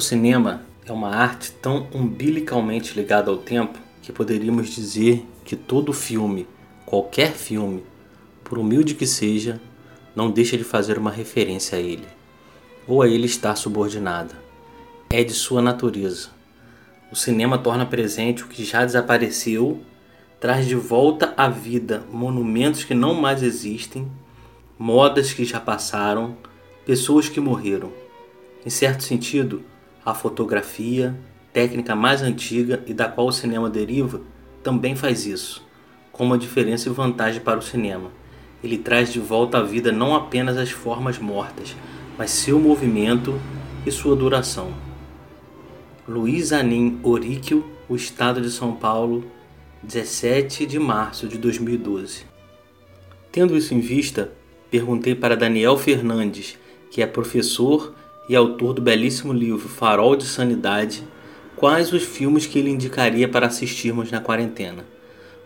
O cinema é uma arte tão umbilicalmente ligada ao tempo que poderíamos dizer que todo filme, qualquer filme, por humilde que seja, não deixa de fazer uma referência a ele, ou a ele estar subordinada. É de sua natureza. O cinema torna presente o que já desapareceu, traz de volta à vida monumentos que não mais existem, modas que já passaram, pessoas que morreram. Em certo sentido, a fotografia, técnica mais antiga e da qual o cinema deriva, também faz isso, com uma diferença e vantagem para o cinema. Ele traz de volta à vida não apenas as formas mortas, mas seu movimento e sua duração. Luiz Anin Oríquio, O Estado de São Paulo, 17 de março de 2012. Tendo isso em vista, perguntei para Daniel Fernandes, que é professor e autor do belíssimo livro Farol de Sanidade, quais os filmes que ele indicaria para assistirmos na quarentena.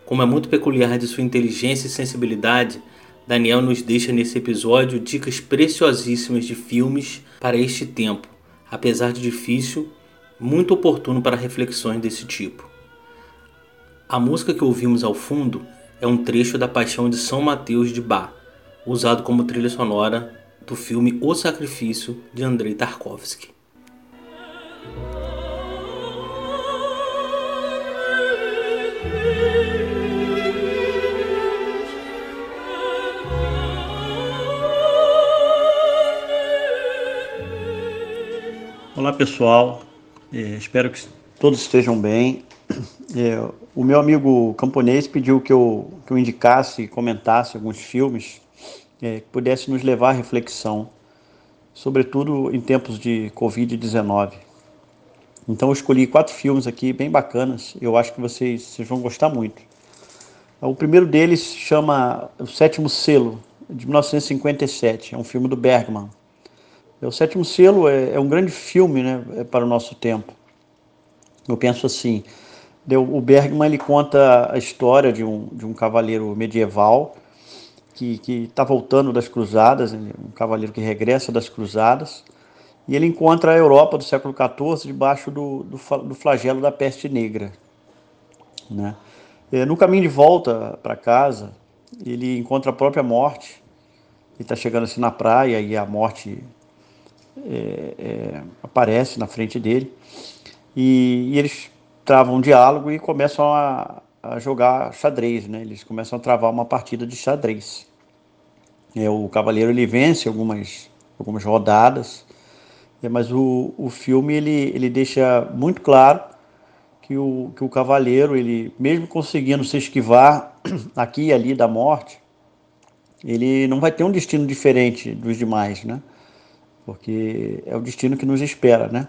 Como é muito peculiar de sua inteligência e sensibilidade, Daniel nos deixa nesse episódio dicas preciosíssimas de filmes para este tempo, apesar de difícil, muito oportuno para reflexões desse tipo. A música que ouvimos ao fundo é um trecho da Paixão de São Mateus de Bach, usado como trilha sonora do filme O Sacrifício de Andrei Tarkovsky. Olá pessoal, é, espero que todos estejam bem. É, o meu amigo camponês pediu que eu, que eu indicasse e comentasse alguns filmes é, que pudesse nos levar à reflexão, sobretudo em tempos de Covid-19. Então eu escolhi quatro filmes aqui bem bacanas, eu acho que vocês, vocês vão gostar muito. O primeiro deles chama O Sétimo Selo, de 1957, é um filme do Bergman. O Sétimo Selo é, é um grande filme né, é para o nosso tempo. Eu penso assim, o Bergman ele conta a história de um, de um cavaleiro medieval que está voltando das cruzadas, um cavaleiro que regressa das cruzadas, e ele encontra a Europa do século XIV debaixo do, do, do flagelo da peste negra. Né? No caminho de volta para casa, ele encontra a própria morte, ele está chegando assim na praia e a morte é, é, aparece na frente dele, e, e eles travam um diálogo e começam a, a jogar xadrez, né? Eles começam a travar uma partida de xadrez. É, o cavaleiro ele vence algumas, algumas rodadas, é, mas o, o filme ele, ele deixa muito claro que o, que o cavaleiro, ele mesmo conseguindo se esquivar aqui e ali da morte, ele não vai ter um destino diferente dos demais, né? Porque é o destino que nos espera, né?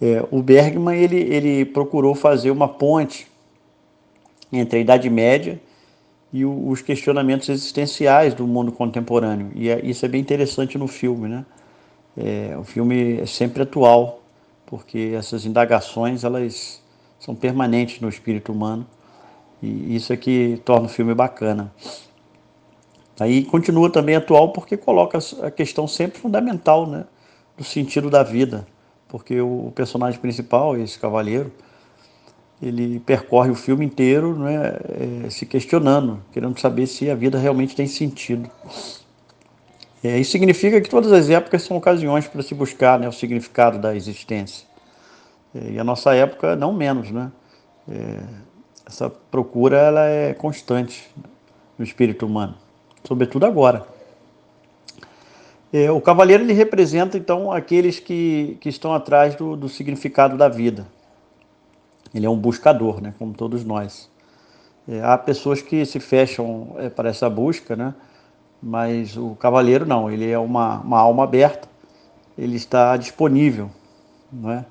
É, o Bergman ele, ele procurou fazer uma ponte entre a Idade Média e o, os questionamentos existenciais do mundo contemporâneo. E é, isso é bem interessante no filme, né? É, o filme é sempre atual, porque essas indagações elas são permanentes no espírito humano e isso é que torna o filme bacana. Aí continua também atual porque coloca a questão sempre fundamental, né, do sentido da vida, porque o personagem principal, esse cavaleiro, ele percorre o filme inteiro né, é, se questionando, querendo saber se a vida realmente tem sentido. É, isso significa que todas as épocas são ocasiões para se buscar né, o significado da existência. É, e a nossa época não menos, né? É, essa procura ela é constante no espírito humano, sobretudo agora. É, o cavaleiro ele representa então aqueles que, que estão atrás do, do significado da vida. Ele é um buscador, né, como todos nós. É, há pessoas que se fecham é, para essa busca, né, mas o cavaleiro não, ele é uma, uma alma aberta, ele está disponível, não é?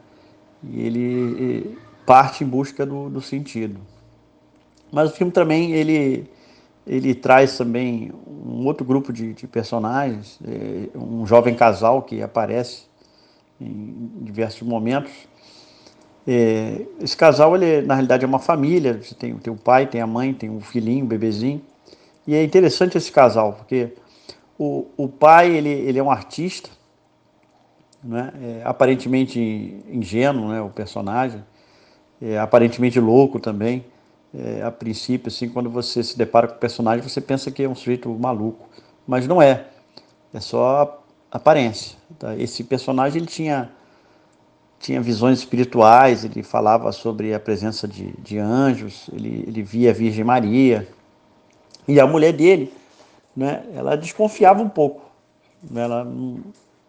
e ele parte em busca do, do sentido. Mas o filme também ele ele traz também um outro grupo de, de personagens, é, um jovem casal que aparece em diversos momentos. É, esse casal, ele, na realidade, é uma família. Você tem, tem o pai, tem a mãe, tem um filhinho, um bebezinho. E é interessante esse casal, porque o, o pai ele, ele é um artista né? É, aparentemente ingênuo, né? O personagem, é, aparentemente louco também. É, a princípio, assim, quando você se depara com o personagem, você pensa que é um sujeito maluco, mas não é. É só aparência. Tá? Esse personagem ele tinha tinha visões espirituais, ele falava sobre a presença de, de anjos, ele, ele via a Virgem Maria. E a mulher dele, né, ela desconfiava um pouco. Né, ela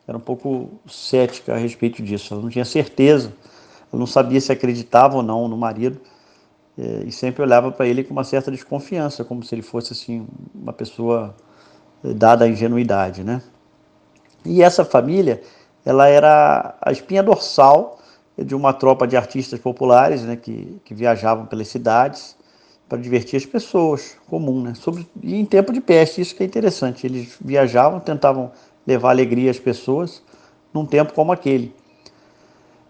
era um pouco cética a respeito disso, ela não tinha certeza, ela não sabia se acreditava ou não no marido. É, e sempre olhava para ele com uma certa desconfiança, como se ele fosse assim uma pessoa é, dada à ingenuidade, né? E essa família, ela era a espinha dorsal de uma tropa de artistas populares né, que, que viajavam pelas cidades para divertir as pessoas, comum, né? Sobre, e em tempo de peste, isso que é interessante. Eles viajavam, tentavam levar alegria às pessoas num tempo como aquele.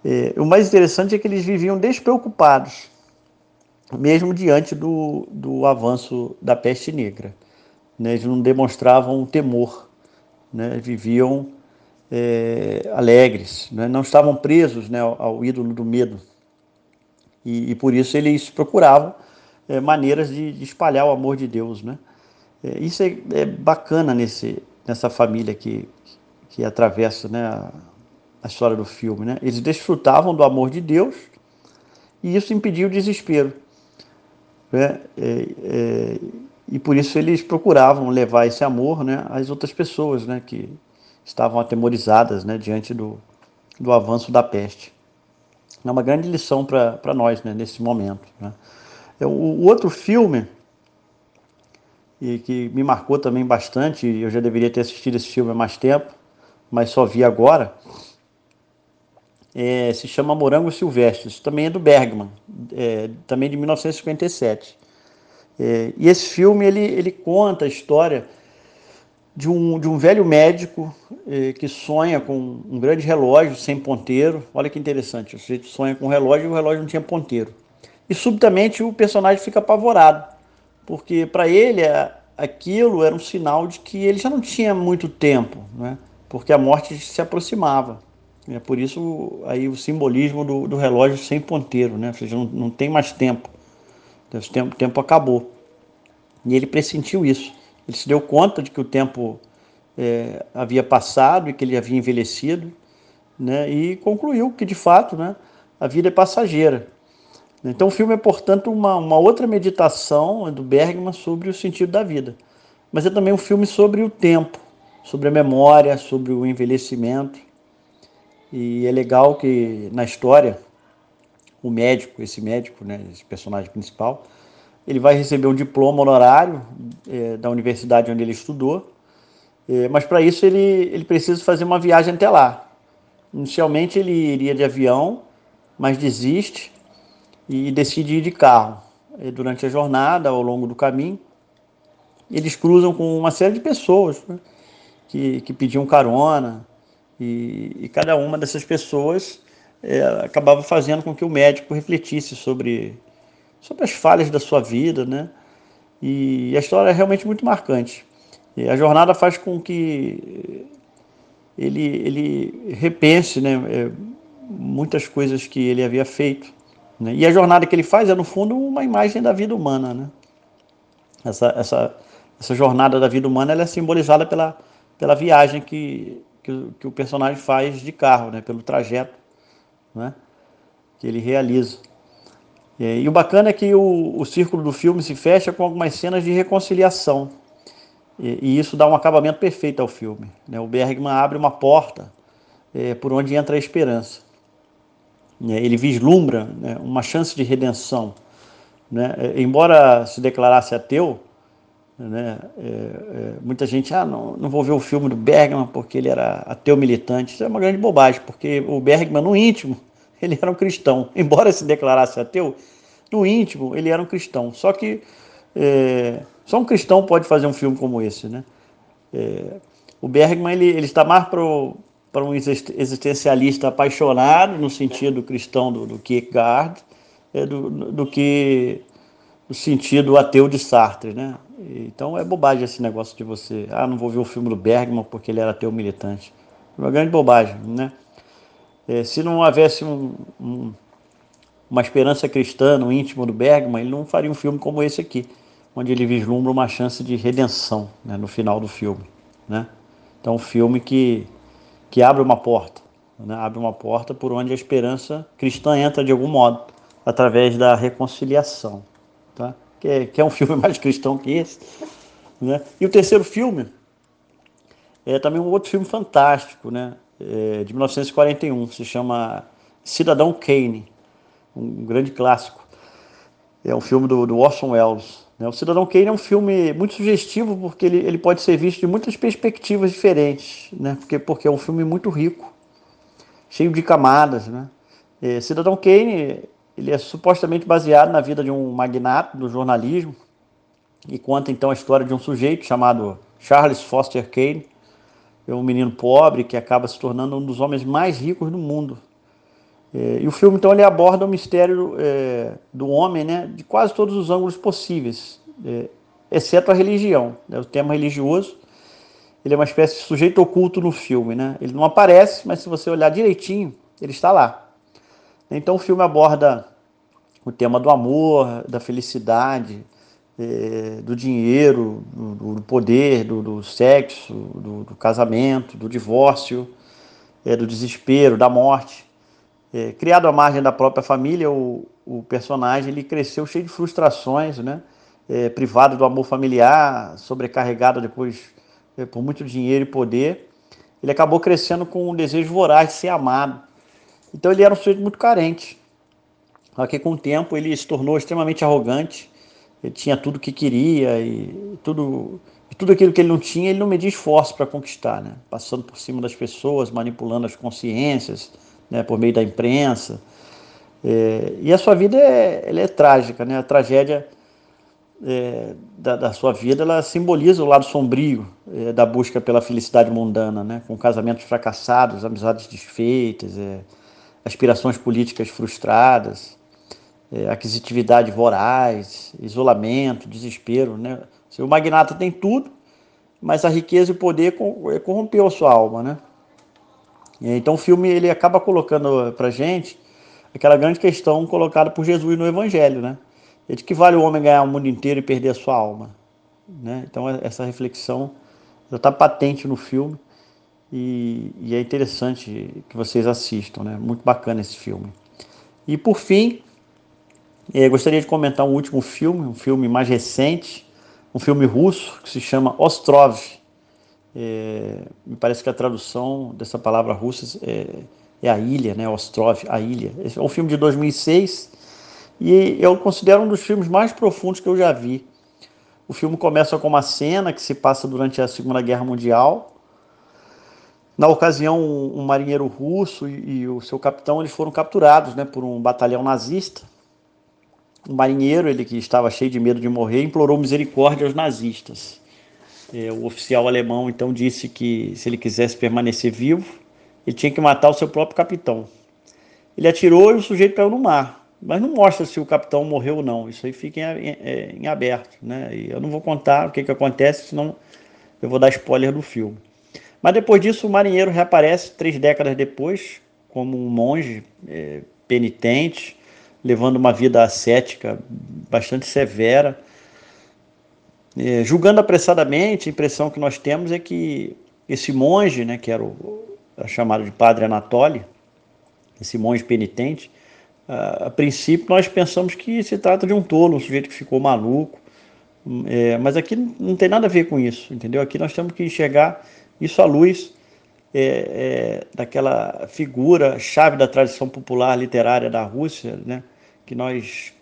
É, o mais interessante é que eles viviam despreocupados, mesmo diante do, do avanço da peste negra. Né? Eles não demonstravam temor, né? viviam é, alegres, né? não estavam presos né, ao, ídolo do medo. E, e por isso eles procuravam é, maneiras de, de, espalhar o amor de Deus. Né? É, isso é, é, bacana nesse, nessa família que, que atravessa né, a, a história do filme. Né? Eles desfrutavam do amor de Deus e isso impedia o desespero. Né? É, é, e por isso eles procuravam levar esse amor né, às outras pessoas né, que, estavam atemorizadas né, diante do, do avanço da peste. É uma grande lição para nós né, nesse momento. Né. O, o outro filme, e que me marcou também bastante, eu já deveria ter assistido esse filme há mais tempo, mas só vi agora, é, se chama Morango Silvestres, também é do Bergman, é, também de 1957. É, e esse filme ele, ele conta a história de um, de um velho médico eh, que sonha com um grande relógio sem ponteiro. Olha que interessante, o sujeito sonha com um relógio e o relógio não tinha ponteiro. E subitamente o personagem fica apavorado, porque para ele aquilo era um sinal de que ele já não tinha muito tempo, né? porque a morte se aproximava. É por isso aí o simbolismo do, do relógio sem ponteiro, né? ou seja, não, não tem mais tempo. O tempo, tempo acabou. E ele pressentiu isso. Ele se deu conta de que o tempo é, havia passado e que ele havia envelhecido, né? E concluiu que de fato, né, a vida é passageira. Então o filme é, portanto, uma, uma outra meditação do Bergman sobre o sentido da vida. Mas é também um filme sobre o tempo, sobre a memória, sobre o envelhecimento. E é legal que na história o médico, esse médico, né, esse personagem principal, ele vai receber um diploma honorário é, da universidade onde ele estudou, é, mas para isso ele, ele precisa fazer uma viagem até lá. Inicialmente ele iria de avião, mas desiste e decide ir de carro. E durante a jornada, ao longo do caminho, eles cruzam com uma série de pessoas né, que, que pediam carona, e, e cada uma dessas pessoas é, acabava fazendo com que o médico refletisse sobre sobre as falhas da sua vida, né? E a história é realmente muito marcante. E a jornada faz com que ele, ele repense né, é, muitas coisas que ele havia feito. Né? E a jornada que ele faz é, no fundo, uma imagem da vida humana. Né? Essa, essa, essa jornada da vida humana ela é simbolizada pela, pela viagem que, que, que o personagem faz de carro, né? pelo trajeto né? que ele realiza. É, e o bacana é que o, o círculo do filme se fecha com algumas cenas de reconciliação. E, e isso dá um acabamento perfeito ao filme. Né? O Bergman abre uma porta é, por onde entra a esperança. É, ele vislumbra né, uma chance de redenção. Né? É, embora se declarasse ateu, né, é, é, muita gente, ah, não, não vou ver o filme do Bergman porque ele era ateu militante. Isso é uma grande bobagem, porque o Bergman, no íntimo, ele era um cristão. Embora se declarasse ateu, no íntimo ele era um cristão. Só que é, só um cristão pode fazer um filme como esse, né? É, o Bergman ele, ele está mais para um existencialista apaixonado no sentido cristão do, do Kierkegaard é, do, do que no sentido ateu de Sartre, né? Então é bobagem esse negócio de você, ah, não vou ver o filme do Bergman porque ele era ateu militante. É uma grande bobagem, né? É, se não houvesse um, um, uma esperança cristã no íntimo do Bergman, ele não faria um filme como esse aqui, onde ele vislumbra uma chance de redenção né, no final do filme. Né? Então, um filme que, que abre uma porta, né? abre uma porta por onde a esperança cristã entra de algum modo, através da reconciliação. Tá? Que, é, que é um filme mais cristão que esse. Né? E o terceiro filme é também um outro filme fantástico, né? É, de 1941, se chama Cidadão Kane, um grande clássico. É um filme do, do Orson Welles. Né? O Cidadão Kane é um filme muito sugestivo porque ele, ele pode ser visto de muitas perspectivas diferentes, né? porque, porque é um filme muito rico, cheio de camadas. Né? É, Cidadão Kane ele é supostamente baseado na vida de um magnata do jornalismo e conta então a história de um sujeito chamado Charles Foster Kane, é um menino pobre que acaba se tornando um dos homens mais ricos do mundo. É, e o filme então ele aborda o mistério é, do homem, né, de quase todos os ângulos possíveis, é, exceto a religião. Né, o tema religioso, ele é uma espécie de sujeito oculto no filme, né? Ele não aparece, mas se você olhar direitinho, ele está lá. Então o filme aborda o tema do amor, da felicidade, é, do dinheiro, do, do poder, do, do sexo, do, do, casamento, do divórcio, é, do desespero, da morte. É, criado à margem da própria família, o, o personagem ele cresceu cheio de frustrações, né? Privado do amor familiar, sobrecarregado depois por muito dinheiro e poder. Ele acabou crescendo com um desejo voraz de ser amado. Então ele era um sujeito muito carente. Só que com o tempo ele se tornou extremamente arrogante, ele tinha tudo que queria e tudo, e tudo aquilo que ele não tinha, ele não media esforço para conquistar, né? passando por cima das pessoas, manipulando as consciências né? por meio da imprensa. É, e a sua vida é, ela é trágica, né? a tragédia é, da, da, sua vida ela simboliza o lado sombrio é, da busca pela felicidade mundana, né? com casamentos fracassados, amizades desfeitas, é, aspirações políticas frustradas é, aquisitividade voraz, isolamento, desespero. Né? O magnata tem tudo, mas a riqueza e o poder é, corrompeu a sua alma. Né? Então o filme ele acaba colocando para gente aquela grande questão colocada por Jesus no Evangelho, né? É de que vale o homem ganhar o mundo inteiro e perder a sua alma. Né? Então essa reflexão já está patente no filme e, e, é interessante que vocês assistam, né? Muito bacana esse filme. E por fim, é, gostaria de comentar um último filme, um filme mais recente, um filme russo que se chama Ostrov. É, me parece que a tradução dessa palavra russa é, é, a ilha, né? Ostrov, a ilha. É um filme de 2006 e eu considero um dos filmes mais profundos que eu já vi. O filme começa com uma cena que se passa durante a Segunda Guerra Mundial. Na ocasião, um marinheiro russo e, e, o seu capitão eles foram capturados né, por um batalhão nazista um marinheiro, ele que estava cheio de medo de morrer, implorou misericórdia aos nazistas. É, o oficial alemão então disse que se ele quisesse permanecer vivo, ele tinha que matar o seu próprio capitão. Ele atirou e o sujeito caiu no mar, mas não mostra se o capitão morreu ou não. Isso aí fica em, em, em aberto, né? E eu não vou contar o que, que acontece, senão eu vou dar spoiler do filme. Mas depois disso, o marinheiro reaparece três décadas depois, como um monge é, penitente, levando uma vida ascética bastante severa. É, julgando apressadamente, a impressão que nós temos é que esse monge, né, que era, o, era chamado de Padre Anatoly, esse monge penitente, a, princípio nós pensamos que se trata de um tolo, um sujeito que ficou maluco, é, mas aqui não tem nada a ver com isso, entendeu? Aqui nós temos que enxergar isso à luz é, é, daquela figura chave da tradição popular literária da Rússia, né? que nós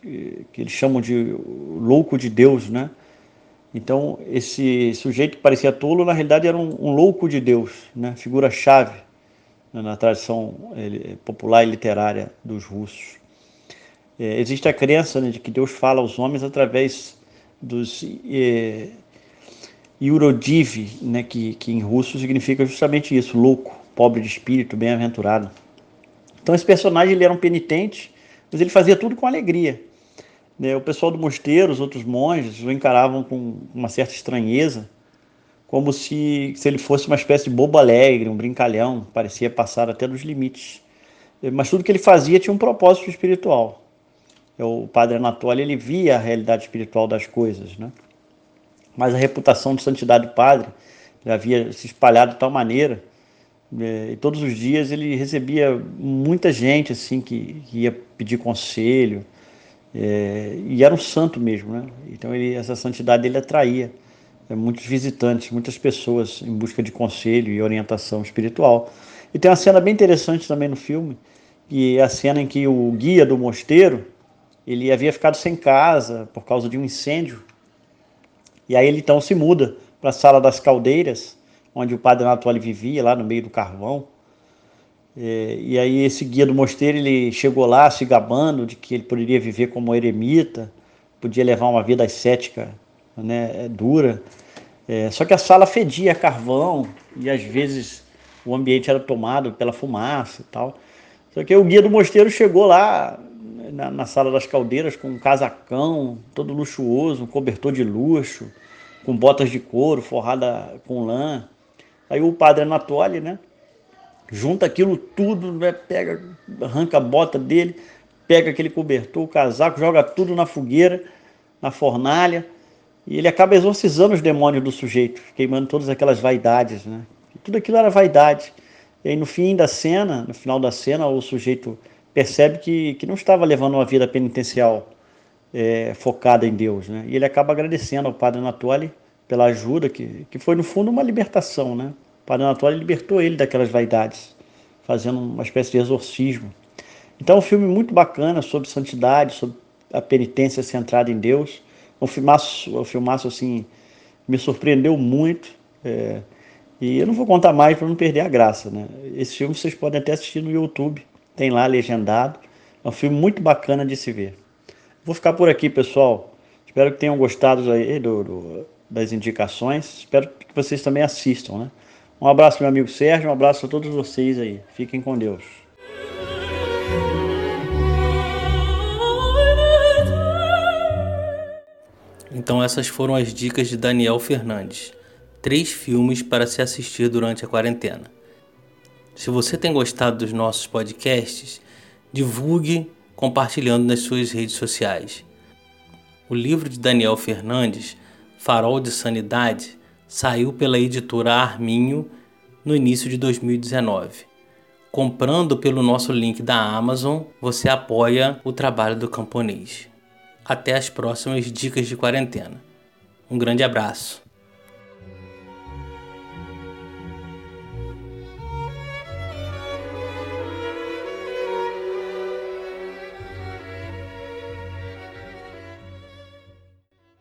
que eles chamam de louco de Deus, né? Então esse sujeito que parecia tolo na realidade era um, um louco de Deus, né? Figura chave né? na tradição popular e literária dos russos. É, existe a crença né, de que Deus fala aos homens através dos é, Yurodiv, né, que, que em russo significa justamente isso, louco, pobre de espírito, bem-aventurado. Então esse personagem ele era um penitente, mas ele fazia tudo com alegria. Né? O pessoal do mosteiro, os outros monges, o encaravam com uma certa estranheza, como se, se ele fosse uma espécie de bobo alegre, um brincalhão, parecia passar até dos limites. mas tudo que ele fazia tinha um propósito espiritual. O padre Anatólio ele via a realidade espiritual das coisas, né? Mas a reputação de santidade do padre havia se espalhado de tal maneira é, e todos os dias ele recebia muita gente assim que, que ia pedir conselho é, e era um santo mesmo, né? Então ele, essa santidade dele atraía é, muitos visitantes, muitas pessoas em busca de conselho e orientação espiritual. E tem uma cena bem interessante também no filme, que é a cena em que o guia do mosteiro ele havia ficado sem casa por causa de um incêndio. E aí ele então se muda para a sala das caldeiras, onde o padre Anatoly vivia, lá no meio do carvão. É, e aí esse guia do mosteiro ele chegou lá se gabando de que ele poderia viver como eremita, podia levar uma vida ascética né, dura. É, só que a sala fedia carvão e às vezes o ambiente era tomado pela fumaça e tal. Só que o guia do mosteiro chegou lá na, na sala das caldeiras com um casacão todo luxuoso, um cobertor de luxo, com botas de couro forrada com lã. Aí o padre Anatoly, né, junta aquilo tudo, né, pega, arranca a bota dele, pega aquele cobertor, o casaco, joga tudo na fogueira, na fornalha e ele acaba exorcizando os demônios do sujeito, queimando todas aquelas vaidades, né? E tudo aquilo era vaidade. E aí no fim da cena, no final da cena, o sujeito percebe que, que não estava levando uma vida penitencial é, focada em Deus, né? E ele acaba agradecendo ao Padre Anatoly pela ajuda, que, que foi no fundo uma libertação, né? O Padre Anatoly libertou ele daquelas vaidades, fazendo uma espécie de exorcismo. Então um filme muito bacana sobre santidade, sobre a penitência centrada em Deus um filmaço, um filmaço assim, me surpreendeu muito. É, e eu não vou contar mais para não perder a graça, né? Esse filme vocês podem até assistir no YouTube, tem lá legendado. É um filme muito bacana de se ver. Vou ficar por aqui, pessoal. Espero que tenham gostado aí do, do, das indicações. Espero que vocês também assistam, né? Um abraço, meu amigo Sérgio. Um abraço a todos vocês aí. Fiquem com Deus. Então essas foram as dicas de Daniel Fernandes. Três filmes para se assistir durante a quarentena. Se você tem gostado dos nossos podcasts, divulgue compartilhando nas suas redes sociais. O livro de Daniel Fernandes, Farol de Sanidade, saiu pela editora Arminho no início de 2019. Comprando pelo nosso link da Amazon, você apoia o trabalho do camponês até as próximas dicas de quarentena. Um grande abraço.